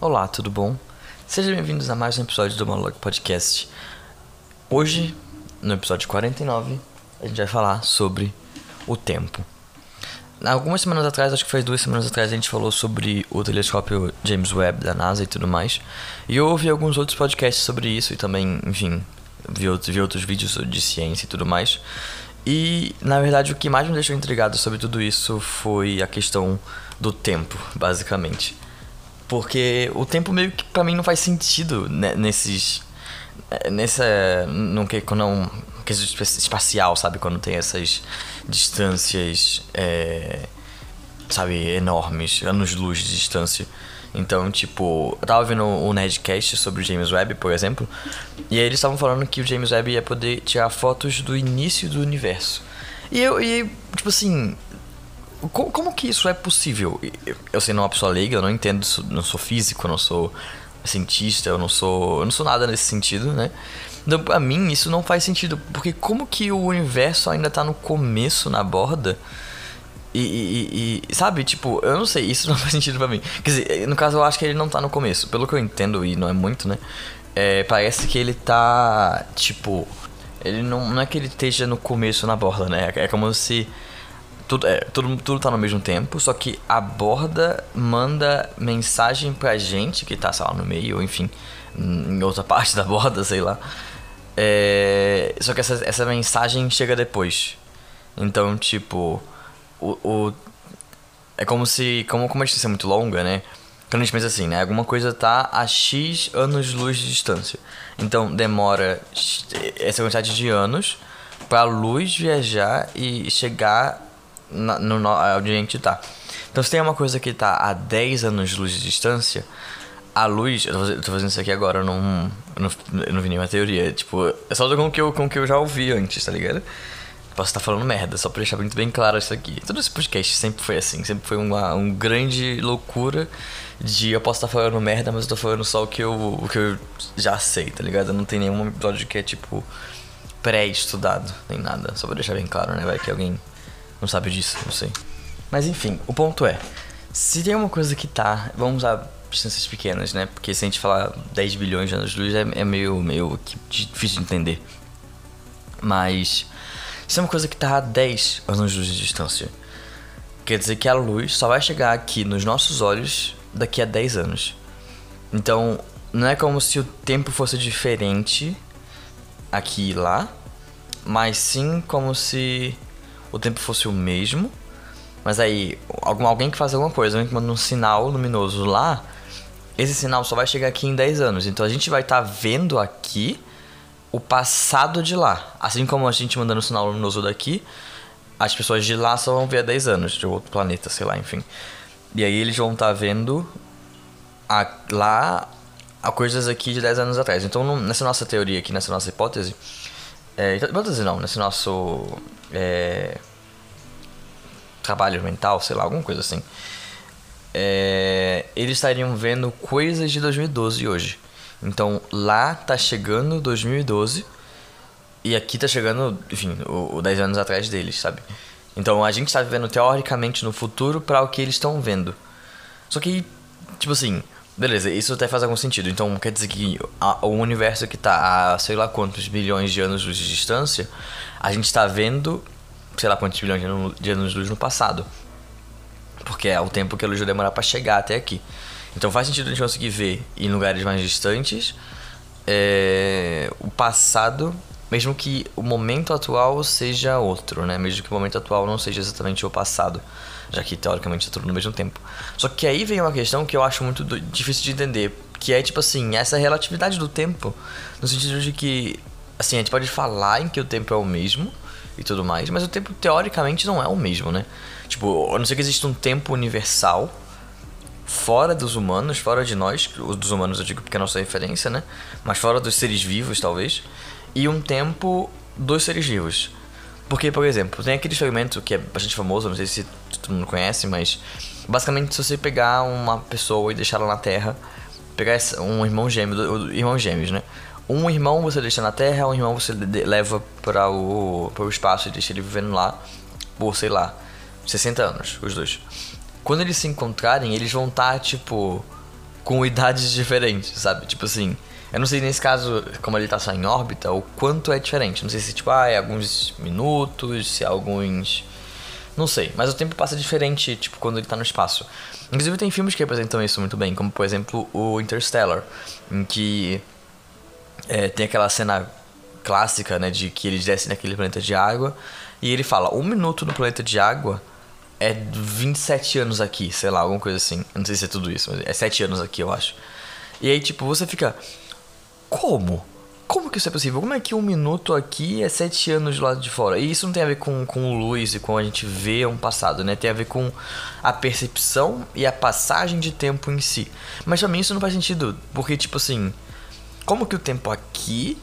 Olá, tudo bom? Sejam bem-vindos a mais um episódio do Monologue Podcast. Hoje, no episódio 49, a gente vai falar sobre o tempo. Algumas semanas atrás, acho que foi duas semanas atrás, a gente falou sobre o telescópio James Webb da NASA e tudo mais. E eu ouvi alguns outros podcasts sobre isso e também, enfim, vi vi outros vídeos de ciência e tudo mais. E, na verdade, o que mais me deixou intrigado sobre tudo isso foi a questão do tempo, basicamente. Porque o tempo meio que pra mim não faz sentido né, nesses. Nessa. Num que quando é um quesito espacial, sabe? Quando tem essas distâncias. É, sabe, enormes, anos-luz de distância. Então, tipo, eu tava vendo o Nerdcast sobre o James Webb, por exemplo, e aí eles estavam falando que o James Webb ia poder tirar fotos do início do universo. E eu, e, tipo assim, como, como, que isso é possível? Eu sendo uma pessoa leiga, eu não entendo, não sou físico, não sou cientista, eu não sou, eu não sou nada nesse sentido, né? Então, pra mim, isso não faz sentido, porque como que o universo ainda tá no começo, na borda? E, e, e, sabe, tipo, eu não sei, isso não faz sentido pra mim. Quer dizer, no caso, eu acho que ele não tá no começo. Pelo que eu entendo, e não é muito, né? É, parece que ele tá, tipo. Ele não, não é que ele esteja no começo na borda, né? É como se tudo, é, tudo, tudo tá no mesmo tempo, só que a borda manda mensagem pra gente, que tá, sei lá, no meio, ou enfim, em outra parte da borda, sei lá. É, só que essa, essa mensagem chega depois. Então, tipo, o, o é como se, como, como a distância é muito longa, né? Quando a gente pensa assim, né? Alguma coisa tá a X anos-luz de distância. Então, demora essa quantidade de anos pra luz viajar e chegar na, no, onde a gente tá. Então, se tem uma coisa que tá a 10 anos de luz de distância, a luz. Eu tô, fazendo, isso aqui agora, eu não, não, não vi nenhuma teoria. Tipo, é só com o que eu, com que eu já ouvi antes, tá ligado? Posso estar falando merda, só pra deixar muito bem claro isso aqui. Todo esse podcast sempre foi assim, sempre foi uma um grande loucura de eu posso estar falando merda, mas eu tô falando só o que eu, o que eu já sei, tá ligado? Não tem nenhum episódio que é tipo pré-estudado, nem nada. Só pra deixar bem claro, né? Vai que alguém não sabe disso, não sei. Mas enfim, o ponto é: se tem uma coisa que tá. Vamos usar distâncias pequenas, né? Porque se a gente falar 10 bilhões de anos-luz é, é, meio, meio difícil de entender. Mas. Se é uma coisa que tá a 10 anos-luz de distância, quer dizer que a luz só vai chegar aqui nos nossos olhos daqui a 10 anos. Então, não é como se o tempo fosse diferente aqui e lá, mas sim como se o tempo fosse o mesmo, mas aí algum, alguém que faz alguma coisa, alguém que manda um sinal luminoso lá, esse sinal só vai chegar aqui em 10 anos. Então a gente vai estar tá vendo aqui o passado de lá. Assim como a gente mandando um sinal luminoso daqui, as pessoas de lá só vão ver há 10 anos, de outro planeta, sei lá, enfim. E aí eles vão estar tá vendo a, lá a coisas aqui de 10 anos atrás. Então, nessa nossa teoria aqui, nessa nossa hipótese, é, hipótese não, nesse nosso é, trabalho mental, sei lá, alguma coisa assim. É, eles estariam vendo coisas de 2012 hoje. Então lá tá chegando 2012 e aqui tá chegando, enfim, o, o 10 anos atrás deles, sabe? Então a gente tá vivendo teoricamente no futuro para o que eles estão vendo. Só que, tipo assim, beleza, isso até faz algum sentido. Então quer dizer que a, o universo que tá a sei lá quantos bilhões de anos de distância, a gente tá vendo sei lá quantos bilhões de anos de luz no passado. Porque é o tempo que a luz vai demorar para chegar até aqui. Então faz sentido a gente conseguir ver em lugares mais distantes é, o passado, mesmo que o momento atual seja outro, né? Mesmo que o momento atual não seja exatamente o passado, já que teoricamente é tudo no mesmo tempo. Só que aí vem uma questão que eu acho muito difícil de entender, que é tipo assim, essa relatividade do tempo, no sentido de que assim, a gente pode falar em que o tempo é o mesmo, e tudo mais, mas o tempo teoricamente não é o mesmo, né? Tipo, a não ser que exista um tempo universal fora dos humanos, fora de nós, dos humanos eu digo porque é a nossa referência, né? Mas fora dos seres vivos, talvez, e um tempo dos seres vivos. Porque, por exemplo, tem aquele experimento que é bastante famoso, não sei se todo mundo conhece, mas basicamente se você pegar uma pessoa e deixar ela na Terra, pegar um irmão gêmeo, irmão gêmeos, né? Um irmão você deixa na Terra, um irmão você leva para o, para o espaço e deixa ele vivendo lá por, sei lá, 60 anos, os dois. Quando eles se encontrarem, eles vão estar, tá, tipo, com idades diferentes, sabe? Tipo assim, eu não sei nesse caso, como ele tá só em órbita, o quanto é diferente. Não sei se, tipo, ah, é alguns minutos, se é alguns. Não sei, mas o tempo passa diferente, tipo, quando ele tá no espaço. Inclusive, tem filmes que representam isso muito bem, como, por exemplo, o Interstellar, em que é, tem aquela cena clássica, né, de que ele desce naquele planeta de água e ele fala: um minuto no planeta de água é 27 anos aqui, sei lá, alguma coisa assim. Não sei se é tudo isso, mas é 7 anos aqui, eu acho. E aí, tipo, você fica. Como? Como que isso é possível? Como é que um minuto aqui é sete anos do lado de fora? E isso não tem a ver com, com luz e com a gente ver um passado, né? Tem a ver com a percepção e a passagem de tempo em si. Mas pra mim isso não faz sentido, porque, tipo assim, como que o tempo aqui.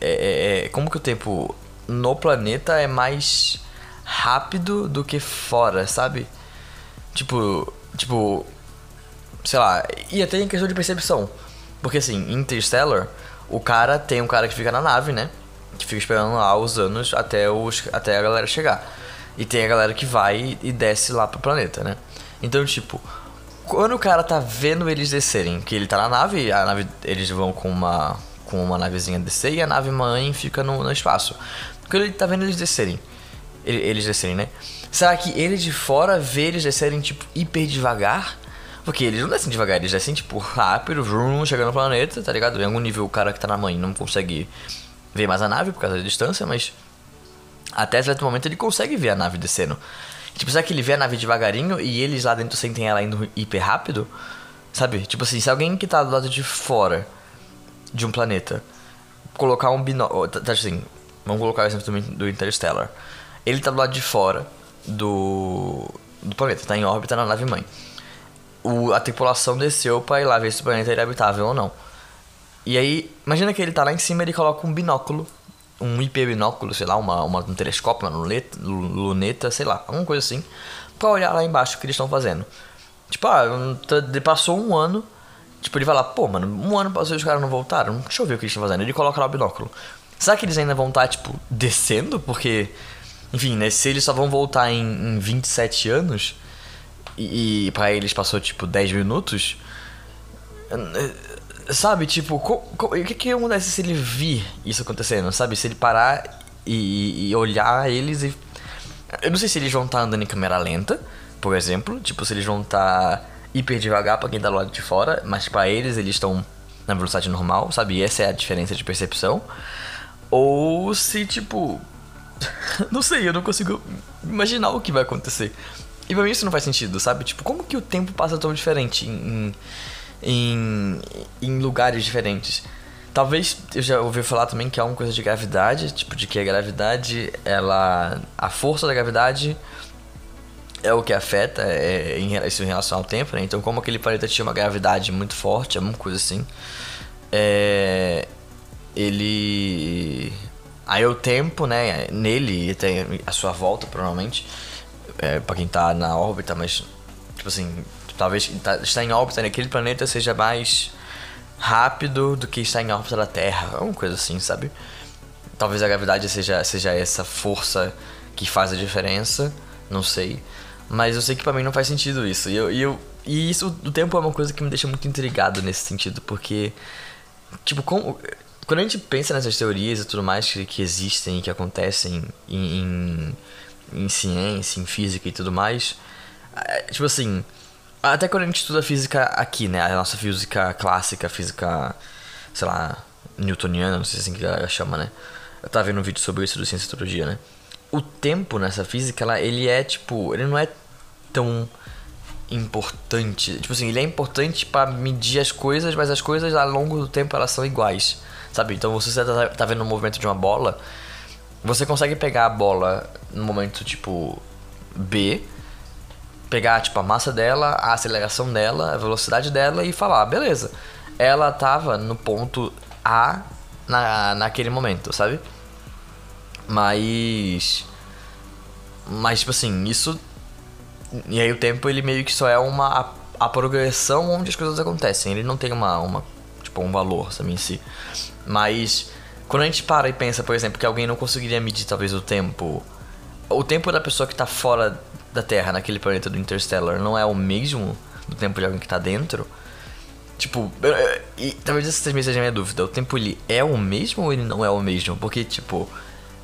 É, é, é como que o tempo no planeta é mais rápido do que fora, sabe? Tipo. Tipo. Sei lá. E até em questão de percepção. Porque assim, Interstellar, o cara tem um cara que fica na nave, né? Que fica esperando lá os anos até, os, até a galera chegar. E tem a galera que vai e desce lá pro planeta, né? Então, tipo, quando o cara tá vendo eles descerem, que ele tá na nave, a nave eles vão com uma com uma navezinha descer e a nave mãe fica no, no espaço. Quando ele tá vendo eles descerem, eles descerem, né? Será que ele de fora vê eles descerem tipo hiper devagar? Porque eles não descem devagar, eles descem, tipo, rápido, vroom, chegando no planeta, tá ligado? Em algum nível o cara que tá na mãe não consegue ver mais a nave por causa da distância, mas até certo momento ele consegue ver a nave descendo. Tipo, será que ele vê a nave devagarinho e eles lá dentro sentem ela indo hiper rápido? Sabe? Tipo assim, se alguém que tá do lado de fora de um planeta colocar um binóculo. Tá, tá assim, vamos colocar o exemplo do Interstellar. Ele tá do lado de fora do, do planeta, tá em órbita na nave mãe o, a tripulação desceu pra ir lá ver se o planeta era habitável ou não. E aí, imagina que ele tá lá em cima e ele coloca um binóculo, um IP binóculo, sei lá, uma, uma, um telescópio, uma luneta, luneta, sei lá, alguma coisa assim, pra olhar lá embaixo o que eles estão fazendo. Tipo, ah, passou um ano, tipo, ele vai lá, pô, mano, um ano passou e os caras não voltaram, deixa eu ver o que eles estão fazendo. Ele coloca lá o binóculo. Será que eles ainda vão estar, tá, tipo, descendo? Porque, enfim, né, se eles só vão voltar em, em 27 anos, e, para eles passou tipo 10 minutos. Sabe, tipo, o que, que acontece se ele vir isso acontecendo? Sabe, se ele parar e, e olhar eles e. Eu não sei se eles vão estar tá andando em câmera lenta, por exemplo. Tipo, se eles vão estar tá hiper devagar pra quem tá do lado de fora, mas para eles eles estão na velocidade normal, sabe? Essa é a diferença de percepção. Ou se, tipo. não sei, eu não consigo imaginar o que vai acontecer. E pra mim isso não faz sentido, sabe? Tipo, como que o tempo passa tão diferente em, em, em lugares diferentes? Talvez eu já ouvi falar também que é uma coisa de gravidade, tipo, de que a gravidade, ela. A força da gravidade é o que afeta é, em, isso em relação ao tempo, né? Então, como aquele planeta tinha uma gravidade muito forte, alguma coisa assim, é, ele. Aí o tempo, né, nele tem a sua volta, provavelmente é, para quem tá na órbita, mas tipo assim, talvez tá, estar em órbita naquele planeta seja mais rápido do que estar em órbita da Terra, alguma coisa assim, sabe? Talvez a gravidade seja, seja essa força que faz a diferença, não sei. Mas eu sei que pra mim não faz sentido isso. E, eu, e, eu, e isso do tempo é uma coisa que me deixa muito intrigado nesse sentido, porque, tipo, como, quando a gente pensa nessas teorias e tudo mais que, que existem e que acontecem em, em em ciência, em física e tudo mais. É, tipo assim, até quando a gente estuda física aqui, né? A nossa física clássica, física, sei lá, newtoniana, não sei se assim que ela chama, né? Eu tava vendo um vídeo sobre isso do Ciência né? O tempo nessa física, ela, ele é tipo, ele não é tão importante. Tipo assim, ele é importante para medir as coisas, mas as coisas ao longo do tempo elas são iguais. Sabe? Então, você tá, tá vendo o movimento de uma bola, você consegue pegar a bola no momento tipo B, pegar tipo a massa dela, a aceleração dela, a velocidade dela e falar, beleza, ela tava no ponto A na, naquele momento, sabe? Mas mas tipo assim, isso e aí o tempo ele meio que só é uma a, a progressão onde as coisas acontecem. Ele não tem uma uma tipo um valor, sabe em si. Mas quando a gente para e pensa, por exemplo, que alguém não conseguiria medir talvez o tempo. O tempo da pessoa que está fora da Terra, naquele planeta do Interstellar, não é o mesmo do tempo de alguém que está dentro. Tipo, e talvez essa seja a minha dúvida. O tempo ele é o mesmo ou ele não é o mesmo? Porque, tipo,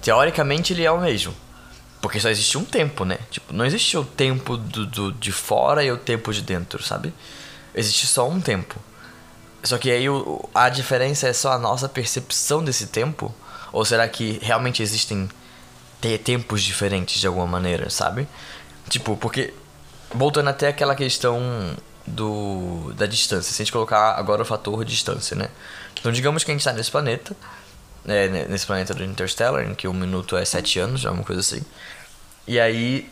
teoricamente ele é o mesmo. Porque só existe um tempo, né? Tipo, não existe o tempo do, do, de fora e o tempo de dentro, sabe? Existe só um tempo. Só que aí o, a diferença é só a nossa percepção desse tempo? Ou será que realmente existem tempos diferentes de alguma maneira, sabe? Tipo, porque. Voltando até aquela questão do da distância. Se a gente colocar agora o fator distância, né? Então, digamos que a gente está nesse planeta, é, nesse planeta do Interstellar, em que um minuto é sete anos, alguma coisa assim. E aí,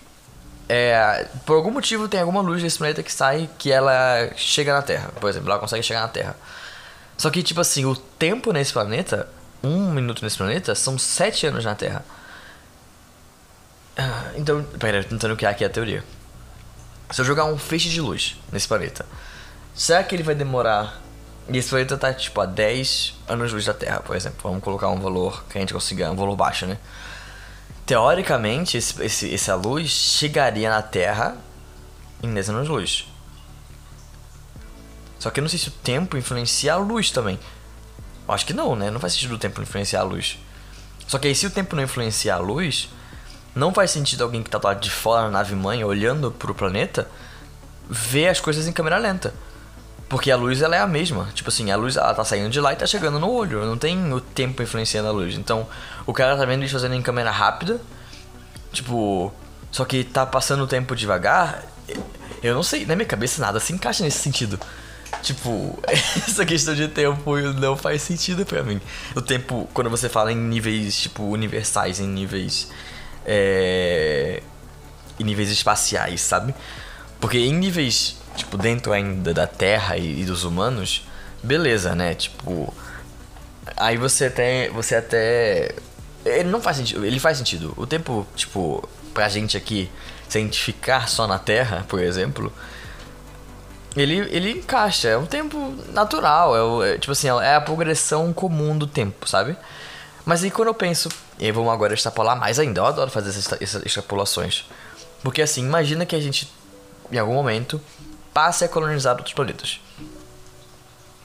é, por algum motivo, tem alguma luz desse planeta que sai que ela chega na Terra. Por exemplo, ela consegue chegar na Terra. Só que, tipo assim, o tempo nesse planeta, um minuto nesse planeta, são sete anos na Terra. Ah, então, pera, tentando criar aqui a teoria. Se eu jogar um feixe de luz nesse planeta, será que ele vai demorar? E esse planeta tá tipo a 10 anos-luz da Terra, por exemplo. Vamos colocar um valor que a gente consiga, um valor baixo, né? Teoricamente, esse, esse, essa luz chegaria na Terra em 10 anos-luz. Só que eu não sei se o tempo influencia a luz também. Eu acho que não, né? Não faz sentido o tempo influenciar a luz. Só que aí, se o tempo não influenciar a luz, não faz sentido alguém que tá do lado de fora na nave mãe, olhando pro planeta, ver as coisas em câmera lenta. Porque a luz ela é a mesma. Tipo assim, a luz ela tá saindo de lá e tá chegando no olho. Não tem o tempo influenciando a luz. Então, o cara tá vendo eles fazendo em câmera rápida. Tipo. Só que tá passando o tempo devagar. Eu não sei, na minha cabeça nada se encaixa nesse sentido. Tipo, essa questão de tempo não faz sentido para mim. O tempo, quando você fala em níveis, tipo, universais, em níveis é, em níveis espaciais, sabe? Porque em níveis, tipo, dentro ainda da Terra e, e dos humanos, beleza, né? Tipo, aí você até, você até, ele não faz sentido, ele faz sentido. O tempo, tipo, pra gente aqui, se a gente ficar só na Terra, por exemplo, ele, ele encaixa, é um tempo natural, é, é tipo assim, é a progressão comum do tempo, sabe? Mas aí quando eu penso, e vamos agora extrapolar mais ainda, eu adoro fazer essas, essas extrapolações. Porque assim, imagina que a gente, em algum momento, passe a colonizar outros planetas.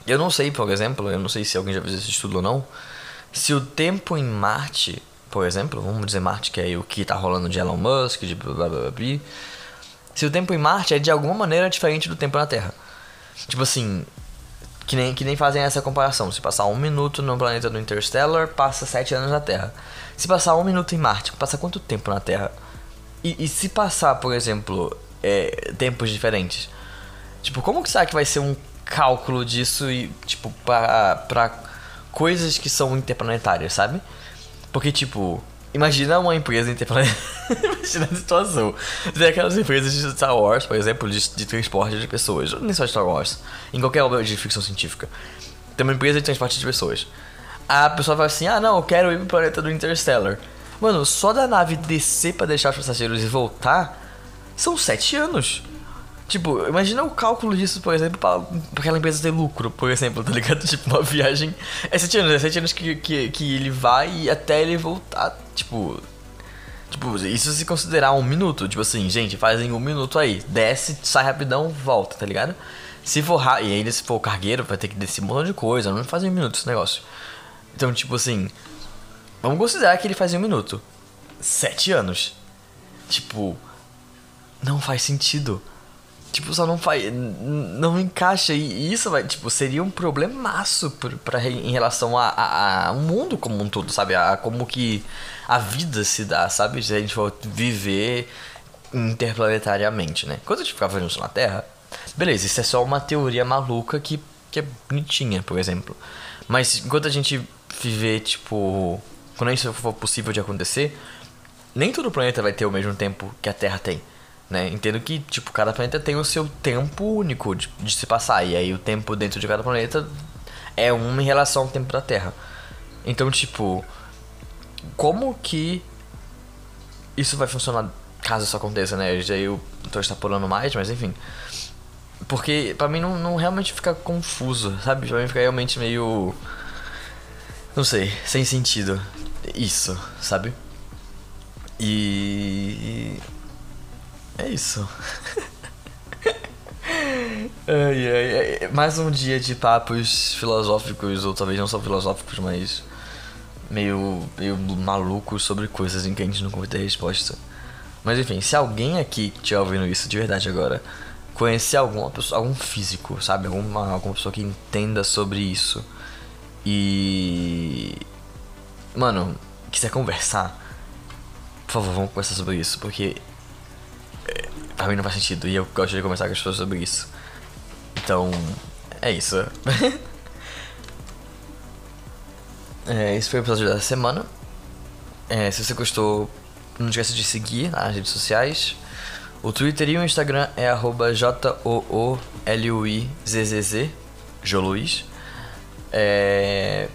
Eu não sei, por exemplo, eu não sei se alguém já fez esse estudo ou não, se o tempo em Marte, por exemplo, vamos dizer Marte, que é o que tá rolando de Elon Musk, de blá blá blá, blá se o tempo em Marte é de alguma maneira diferente do tempo na Terra. Tipo assim, que nem, que nem fazem essa comparação. Se passar um minuto no planeta do Interstellar, passa sete anos na Terra. Se passar um minuto em Marte, passa quanto tempo na Terra? E, e se passar, por exemplo, é, tempos diferentes? Tipo, como que será que vai ser um cálculo disso e, tipo, pra, pra coisas que são interplanetárias, sabe? Porque, tipo, Imagina uma empresa interplanetária. Imagina a situação. Tem aquelas empresas de Star Wars, por exemplo, de, de transporte de pessoas. Nem só Star Wars. Em qualquer obra de ficção científica. Tem uma empresa de transporte de pessoas. A pessoa fala assim: ah, não, eu quero ir pro planeta do Interstellar. Mano, só da nave descer para deixar os passageiros e voltar são sete anos. Tipo, imagina o cálculo disso, por exemplo, pra, pra aquela empresa ter lucro, por exemplo, tá ligado? Tipo, uma viagem. É sete anos, é sete anos que, que, que ele vai até ele voltar. Tipo. Tipo, isso se considerar um minuto. Tipo assim, gente, fazem um minuto aí. Desce, sai rapidão, volta, tá ligado? Se for. E ainda se for cargueiro, vai ter que descer um monte de coisa. Não faz um minuto esse negócio. Então, tipo assim. Vamos considerar que ele faz um minuto. Sete anos. Tipo. Não faz sentido. Tipo, só não faz. Não encaixa. E isso vai, tipo, seria um problemaço pra, em relação a, a, a, um mundo como um todo, sabe? A como que a vida se dá, sabe? Se a gente for viver interplanetariamente, né? Quando a gente fazendo isso na Terra, beleza, isso é só uma teoria maluca que, que é bonitinha, por exemplo. Mas enquanto a gente viver, tipo. Quando isso for possível de acontecer, nem todo planeta vai ter o mesmo tempo que a Terra tem. Né? Entendo que, tipo, cada planeta tem o seu tempo único de, de se passar. E aí o tempo dentro de cada planeta é um em relação ao tempo da Terra. Então, tipo, como que isso vai funcionar caso isso aconteça, né? Já eu tô extrapolando mais, mas enfim. Porque pra mim não, não realmente fica confuso, sabe? Pra mim fica realmente meio. Não sei, sem sentido. Isso, sabe? E. É isso. Ai, ai, ai. Mais um dia de papos filosóficos, ou talvez não só filosóficos, mas meio, meio malucos sobre coisas em que a gente não vai ter resposta. Mas enfim, se alguém aqui que estiver ouvindo isso de verdade agora conhecer alguma pessoa, algum físico, sabe? Alguma, alguma pessoa que entenda sobre isso e. Mano, quiser conversar, por favor, vamos conversar sobre isso, porque. Pra mim não faz sentido e eu gosto de conversar com as pessoas sobre isso. Então, é isso. é, esse foi o episódio da semana. É, se você gostou, não esqueça de seguir nas redes sociais. O Twitter e o Instagram é arroba J-O-O-L-U-I-Z-Z-Z, Joluiz. É...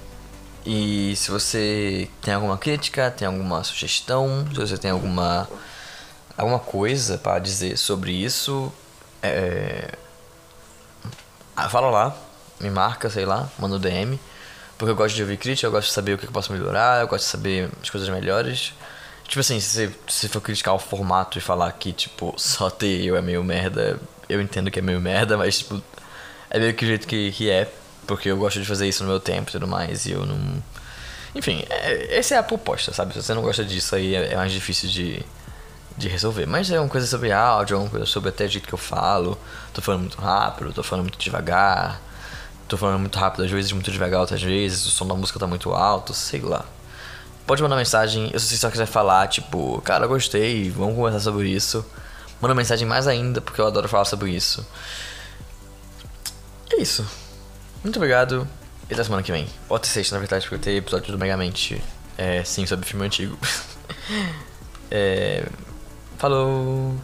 E se você tem alguma crítica, tem alguma sugestão, se você tem alguma, alguma coisa para dizer sobre isso, é... Ah, fala lá, me marca, sei lá, manda um DM. Porque eu gosto de ouvir crítica, eu gosto de saber o que eu posso melhorar, eu gosto de saber as coisas melhores. Tipo assim, se você for criticar o formato e falar que, tipo, só ter eu é meio merda, eu entendo que é meio merda, mas, tipo, é meio que o jeito que, que é, porque eu gosto de fazer isso no meu tempo e tudo mais, e eu não. Enfim, é, essa é a proposta, sabe? Se você não gosta disso aí, é, é mais difícil de, de resolver. Mas é uma coisa sobre áudio, é uma coisa sobre até o jeito que eu falo. Tô falando muito rápido, tô falando muito devagar. Tô falando muito rápido às vezes, muito devagar outras vezes. O som da música tá muito alto, sei lá. Pode mandar mensagem, se você só quiser falar, tipo, cara, gostei, vamos conversar sobre isso. Manda mensagem mais ainda, porque eu adoro falar sobre isso. É isso. Muito obrigado. E até semana que vem. Ou até sexta, na verdade, porque eu tenho episódio do Megamente. É, sim, sobre filme antigo. é, Falou!